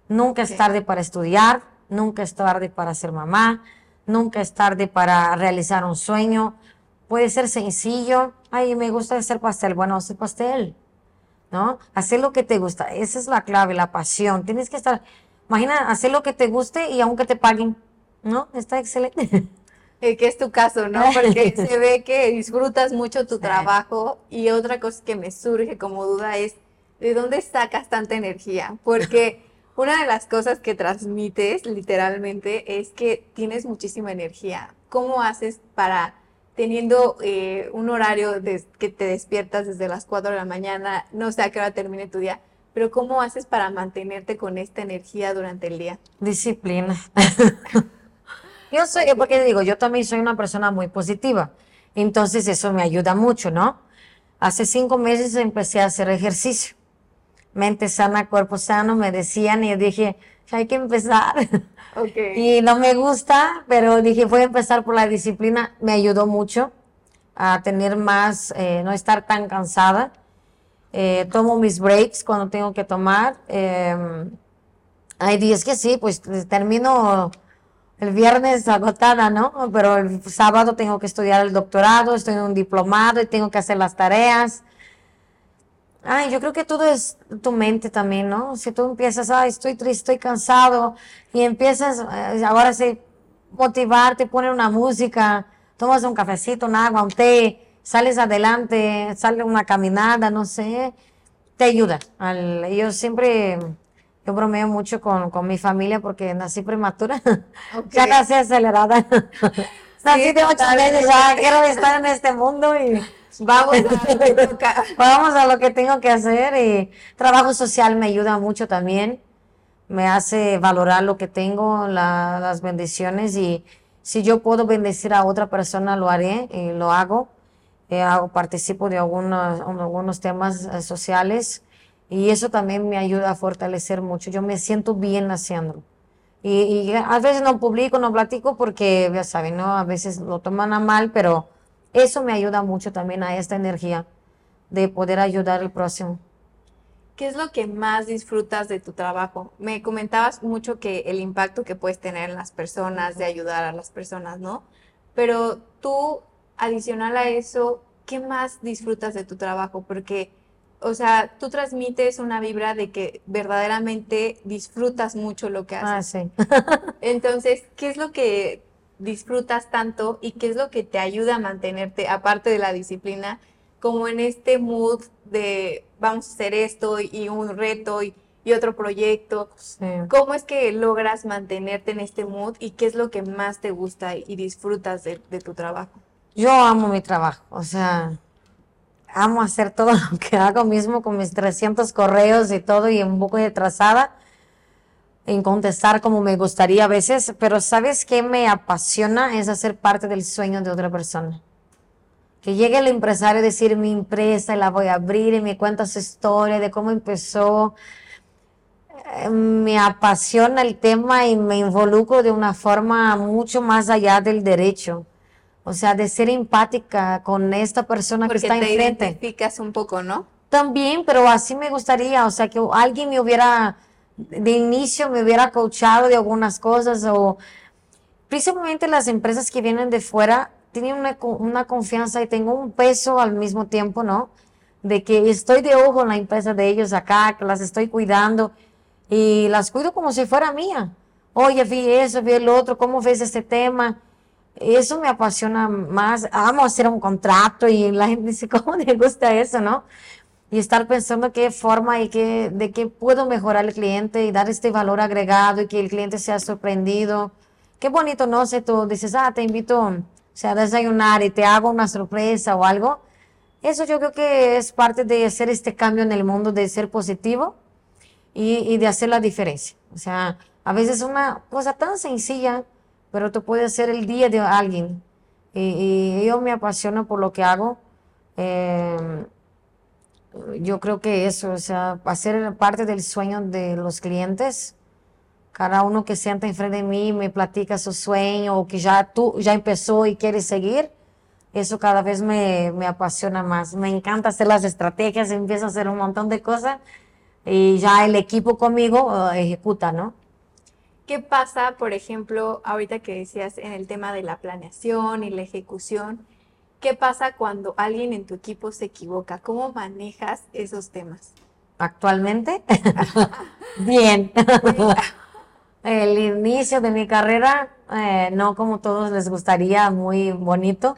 Nunca es tarde para estudiar, nunca es tarde para ser mamá, nunca es tarde para realizar un sueño. Puede ser sencillo. Ay, me gusta hacer pastel. Bueno, hacer pastel. ¿No? Hacer lo que te gusta. Esa es la clave, la pasión. Tienes que estar. Imagina hacer lo que te guste y aunque te paguen. ¿No? Está excelente. Eh, que es tu caso, ¿no? Porque se ve que disfrutas mucho tu trabajo y otra cosa que me surge como duda es, ¿de dónde sacas tanta energía? Porque una de las cosas que transmites literalmente es que tienes muchísima energía. ¿Cómo haces para, teniendo eh, un horario que te despiertas desde las 4 de la mañana, no sé a qué hora termine tu día, pero cómo haces para mantenerte con esta energía durante el día? Disciplina. yo soy, porque digo, yo también soy una persona muy positiva, entonces eso me ayuda mucho, ¿no? Hace cinco meses empecé a hacer ejercicio mente sana, cuerpo sano, me decían y yo dije, hay que empezar. Y no me gusta, pero dije, voy a empezar por la disciplina. Me ayudó mucho a tener más, eh, no estar tan cansada. Eh, tomo mis breaks cuando tengo que tomar. Em, hay días que sí, pues termino el viernes agotada, ¿no? Pero el sábado tengo que estudiar el doctorado, estoy en un diplomado y tengo que hacer las tareas. Ay, yo creo que todo es tu mente también, ¿no? Si tú empiezas, ay, estoy triste, estoy cansado, y empiezas, eh, ahora sí, motivarte, poner una música, tomas un cafecito, un agua, un té, sales adelante, sale una caminada, no sé, te ayuda. Al, yo siempre, yo bromeo mucho con, con mi familia porque nací prematura, ya nací acelerada. nací de ocho meses, ya quiero estar en este mundo y Vamos a lo que Vamos a lo que tengo que hacer y trabajo social me ayuda mucho también. Me hace valorar lo que tengo, las bendiciones y si yo puedo bendecir a otra persona lo haré y lo hago. Eh, hago participo de algunos, algunos temas eh, sociales y eso también me ayuda a fortalecer mucho. Yo me siento bien haciéndolo. Y, y a veces no publico, no platico porque, ya saben, ¿no? A veces lo toman a mal, pero eso me ayuda mucho también a esta energía de poder ayudar al próximo. ¿Qué es lo que más disfrutas de tu trabajo? Me comentabas mucho que el impacto que puedes tener en las personas, de ayudar a las personas, ¿no? Pero tú, adicional a eso, ¿qué más disfrutas de tu trabajo? Porque, o sea, tú transmites una vibra de que verdaderamente disfrutas mucho lo que haces. Ah, sí. Entonces, ¿qué es lo que disfrutas tanto y qué es lo que te ayuda a mantenerte, aparte de la disciplina, como en este mood de vamos a hacer esto y un reto y, otro proyecto. ¿Cómo es que logras mantenerte en este mood y qué es lo que más te gusta y disfrutas de, de tu trabajo? Yo amo mi trabajo, o sea, amo hacer todo lo que hago mismo con mis 300 correos y todo y un poco de trazada en contestar como me gustaría a veces, pero ¿sabes qué me apasiona? Es hacer parte del sueño de otra persona. Que llegue el empresario a decir mi empresa, la voy a abrir y me cuenta su historia de cómo empezó. Eh, me apasiona el tema y me involucro de una forma mucho más allá del derecho. O sea, de ser empática con esta persona que está enfrente. Te identificas un poco, ¿no? También, pero así me gustaría, o sea, que alguien me hubiera de inicio me hubiera coachado de algunas cosas o principalmente las empresas que vienen de fuera tienen una, confianza y tengo un peso al mismo tiempo, ¿no? De que estoy de ojo en la empresa de ellos acá, que las estoy cuidando y las cuido como si fuera mía. Oye, vi eso, vi el otro, ¿cómo ves este tema? Eso me apasiona más. Amo hacer un contrato y la gente dice, ¿cómo te gusta eso, no? Y estar pensando qué forma y qué, de qué puedo mejorar al cliente y dar este valor agregado y que el cliente sea sorprendido. Qué bonito, ¿no? Si tú dices, ah, te invito o sea, a desayunar y te hago una sorpresa o algo. Eso yo creo que es parte de hacer este cambio en el mundo, de ser positivo y, y de hacer la diferencia. O sea, a veces una cosa tan sencilla, pero tú puedes hacer el día de alguien. Y, y yo me apasiono por lo que hago. Eh, yo creo que eso, o sea, hacer parte del sueño de los clientes. Cada uno que sienta enfrente de mí me platica su sueño o que ya tú ya empezó y quiere seguir, eso cada vez me, me apasiona más. Me encanta hacer las estrategias, empiezo a hacer un montón de cosas y ya el equipo conmigo eh, ejecuta, ¿no? ¿Qué pasa, por ejemplo, ahorita que decías en el tema de la planeación y la ejecución? ¿Qué pasa cuando alguien en tu equipo se equivoca? ¿Cómo manejas esos temas? Actualmente, bien. El inicio de mi carrera, eh, no como todos les gustaría, muy bonito.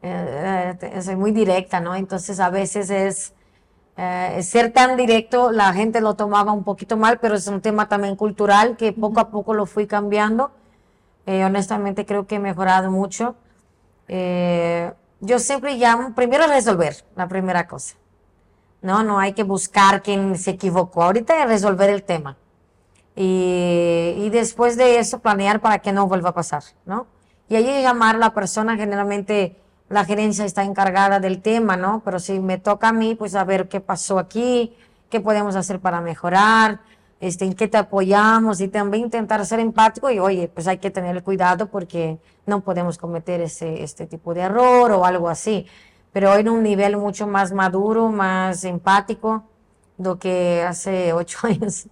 Eh, eh, soy muy directa, ¿no? Entonces a veces es ser tan directo, la gente lo tomaba un poquito mal, pero es un tema también cultural que poco a poco lo fui cambiando. honestamente creo que he mejorado mucho yo siempre llamo primero resolver, la primera cosa. No, no hay que buscar quién se equivocó. Ahorita es resolver el tema. Y, y, después de eso planear para que no vuelva a pasar, ¿no? Y ahí llamar a la persona, generalmente la gerencia está encargada del tema, ¿no? Pero si me toca a mí, pues a ver qué pasó aquí, qué podemos hacer para mejorar, este, en qué te apoyamos y también intentar ser empático y oye, pues hay que tener cuidado porque no podemos cometer ese, este tipo de error o algo así. Pero hoy en un nivel mucho más maduro, más empático, lo que hace ocho años.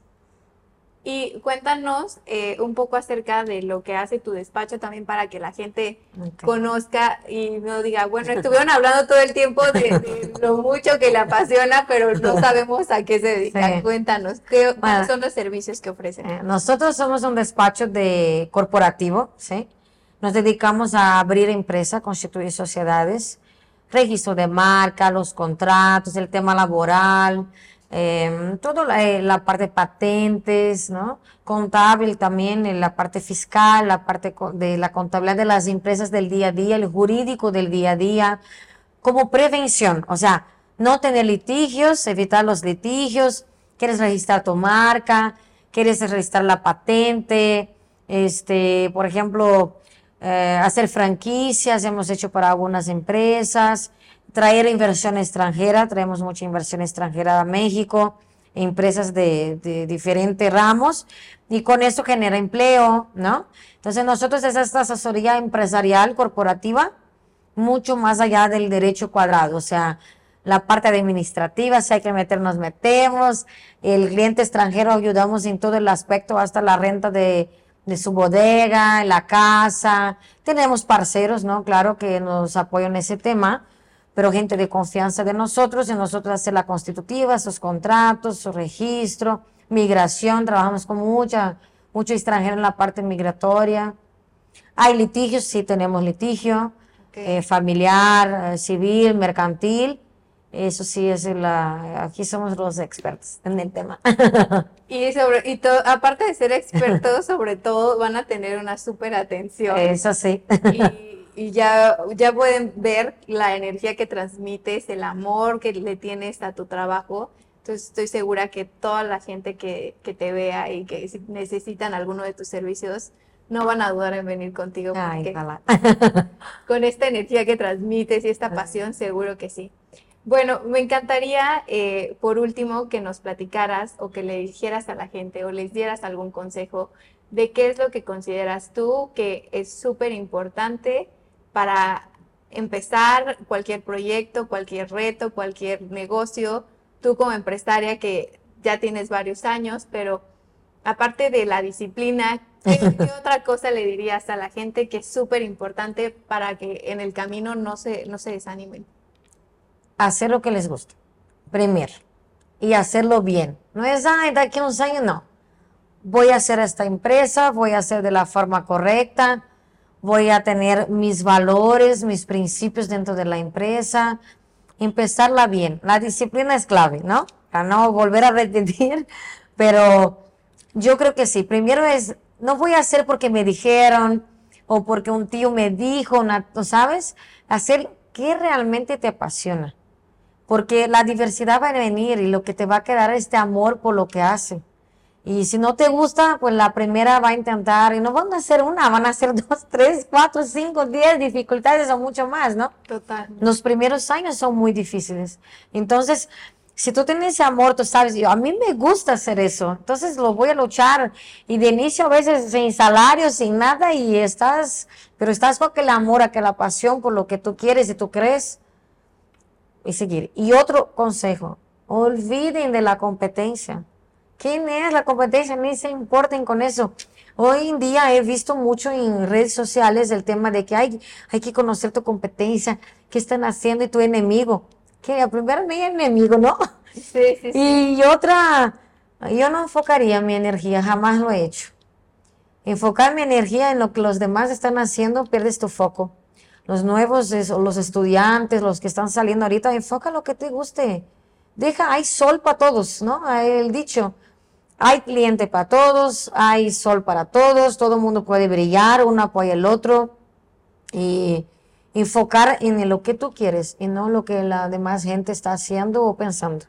Y cuéntanos eh, un poco acerca de lo que hace tu despacho también para que la gente conozca y no diga, bueno, estuvieron hablando todo el tiempo de, lo mucho que le apasiona, pero no sabemos a qué se dedica. Cuéntanos, ¿qué son los servicios que ofrecen? Eh, nosotros somos un despacho de corporativo, ¿sí? Nos dedicamos a abrir empresas, constituir sociedades, registro de marca, los contratos, el tema laboral, eh, toda la, parte de patentes, ¿no? Contable también, en la parte fiscal, la parte de la contabilidad de las empresas del día a día, el jurídico del día a día, como prevención, o sea, no tener litigios, evitar los litigios, quieres registrar tu marca, quieres registrar la patente, este, por ejemplo, eh, hacer franquicias, hemos hecho para algunas empresas, traer inversión extranjera, traemos mucha inversión extranjera a México, empresas de, diferentes ramos, y con eso genera empleo, ¿no? Entonces nosotros es esta asesoría empresarial, corporativa, mucho más allá del derecho cuadrado, o sea, la parte administrativa, si hay que meternos, metemos, el cliente extranjero ayudamos en todo el aspecto, hasta la renta de, de su bodega, la casa, tenemos parceros, ¿no? Claro que nos apoyan en ese tema, pero gente de confianza de nosotros, y nosotros hacer la constitutiva, sus contratos, su registro, migración, trabajamos con mucha, mucho extranjero en la parte migratoria. Hay litigios, sí tenemos litigio, eh, familiar, eh, civil, mercantil. Eso sí es la, aquí somos los expertos en el tema. y sobre, y aparte de ser expertos, sobre todo van a tener una súper atención. Eso sí. Y, y ya, ya pueden ver la energía que transmites, el amor que le tienes a tu trabajo. Entonces estoy segura que toda la gente que, que te vea y que necesitan alguno de tus servicios no van a dudar en venir contigo. Ay, con esta energía que transmites y esta pasión, seguro que sí. Bueno, me encantaría, eh, por último, que nos platicaras o que le dijeras a la gente o les dieras algún consejo de qué es lo que consideras tú que es súper importante para empezar cualquier proyecto, cualquier reto, cualquier negocio, tú como empresaria que ya tienes varios años, pero aparte de la disciplina, ¿qué, otra cosa le dirías a la gente que es súper importante para que en el camino no se, no se desanimen? Hacer lo que les gusta, primero, y hacerlo bien. No es, ay, de aquí a unos años, no. Voy a hacer esta empresa, voy a hacer de la forma correcta, voy a tener mis valores, mis principios dentro de la empresa, empezarla bien. La disciplina es clave, ¿no? Para no volver a repetir, pero yo creo que sí. Primero es, no voy a hacer porque me dijeron o porque un tío me dijo, ¿sabes? Hacer qué realmente te apasiona. Porque la diversidad va a venir y lo que te va a quedar es este amor por lo que hace. Y si no te gusta, pues la primera va a intentar, y no van a ser una, van a ser dos, tres, cuatro, cinco, diez dificultades o mucho más, ¿no? Total. Los primeros años son muy difíciles. Entonces, Si tú tienes ese amor, tú sabes, yo, a mí me gusta hacer eso, entonces lo voy a luchar. Y de inicio a veces sin salario, sin nada, y estás, pero estás con aquel amor, aquella pasión por lo que tú quieres y tú crees, y seguir. Y otro consejo, olviden de la competencia. ¿Quién es la competencia? Ni se importen con eso. Hoy en día he visto mucho en redes sociales el tema de que hay, hay que conocer tu competencia, qué están haciendo y tu enemigo que primero mi enemigo, ¿no? Sí, sí, sí. Y otra, yo no enfocaría mi energía, jamás lo he hecho. Enfocar mi energía en lo que los demás están haciendo, pierdes tu foco. Los nuevos, los estudiantes, los que están saliendo ahorita, enfoca lo que te guste. Deja, hay sol para todos, ¿no? El dicho, hay cliente para todos, hay sol para todos, todo el mundo puede brillar, uno apoya el otro. Y enfocar en lo que tú quieres y no lo que la demás gente está haciendo o pensando.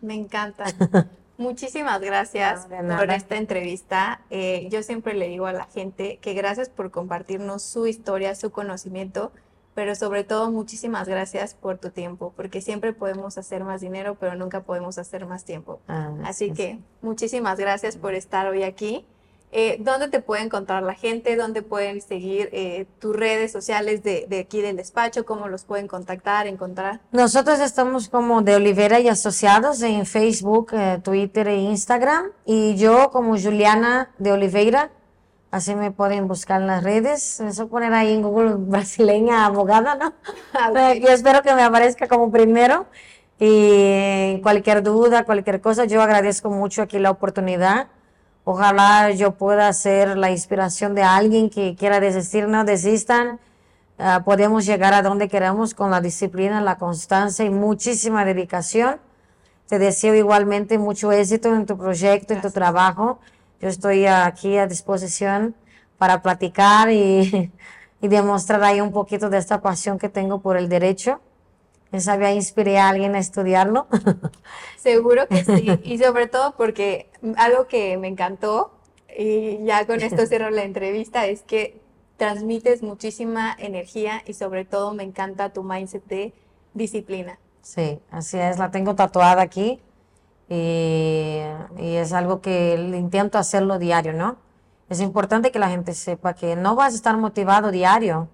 Me encanta. Muchísimas gracias por esta entrevista. Eh, yo siempre le digo a la gente que gracias por compartirnos su historia, su conocimiento, pero sobre todo muchísimas gracias por tu tiempo, porque siempre podemos hacer más dinero, pero nunca podemos hacer más tiempo. Ah, Así que muchísimas gracias por estar hoy aquí. Eh, ¿Dónde te puede encontrar la gente? ¿Dónde pueden seguir eh, tus redes sociales de, aquí del despacho? ¿Cómo los pueden contactar, encontrar? Nosotros estamos como de Olivera y Asociados en Facebook, eh, Twitter e Instagram. Y yo como Juliana de Oliveira. Así me pueden buscar en las redes. Eso poner ahí en Google brasileña abogada, ¿no? Yo espero que me aparezca como primero. Y cualquier duda, cualquier cosa, yo agradezco mucho aquí la oportunidad Ojalá yo pueda ser la inspiración de alguien que quiera desistir, no desistan. Ah, podemos llegar a donde queramos con la disciplina, la constancia y muchísima dedicación. Te deseo igualmente mucho éxito en tu proyecto, en tu trabajo. Yo estoy aquí a disposición para platicar y, y demostrar ahí un poquito de esta pasión que tengo por el derecho. ¿Quién sabe, inspiré a alguien a estudiarlo? Seguro que sí, y sobre todo porque algo que me encantó, y ya con esto cierro la entrevista, es que transmites muchísima energía y sobre todo me encanta tu mindset de disciplina. Sí, así es, la tengo tatuada aquí y, es algo que intento hacerlo diario, ¿no? Es importante que la gente sepa que no vas a estar motivado diario,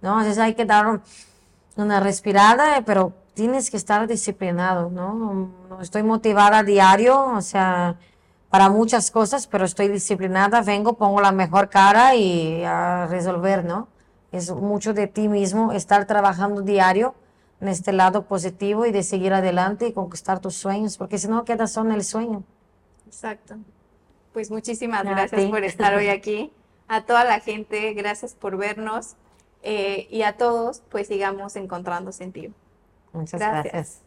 ¿no? Entonces hay que dar una respirada, pero tienes que estar disciplinado, ¿no? Estoy motivada diario, o sea, para muchas cosas, pero estoy disciplinada, vengo, pongo la mejor cara y a resolver, ¿no? Es mucho de ti mismo, estar trabajando diario en este lado positivo y de seguir adelante y conquistar tus sueños, porque si no quedas solo en el sueño. Exacto. Pues muchísimas gracias por estar hoy aquí. A toda la gente, gracias por vernos. Eh, y a todos, pues sigamos encontrando sentido. Muchas gracias.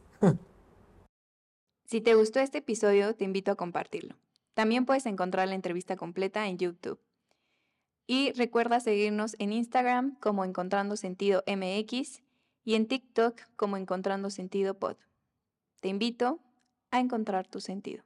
Si te gustó este episodio, te invito a compartirlo. También puedes encontrar la entrevista completa en YouTube. Y recuerda seguirnos en Instagram como Encontrando Sentido MX y en TikTok como Encontrando Sentido Pod. Te invito a encontrar tu sentido.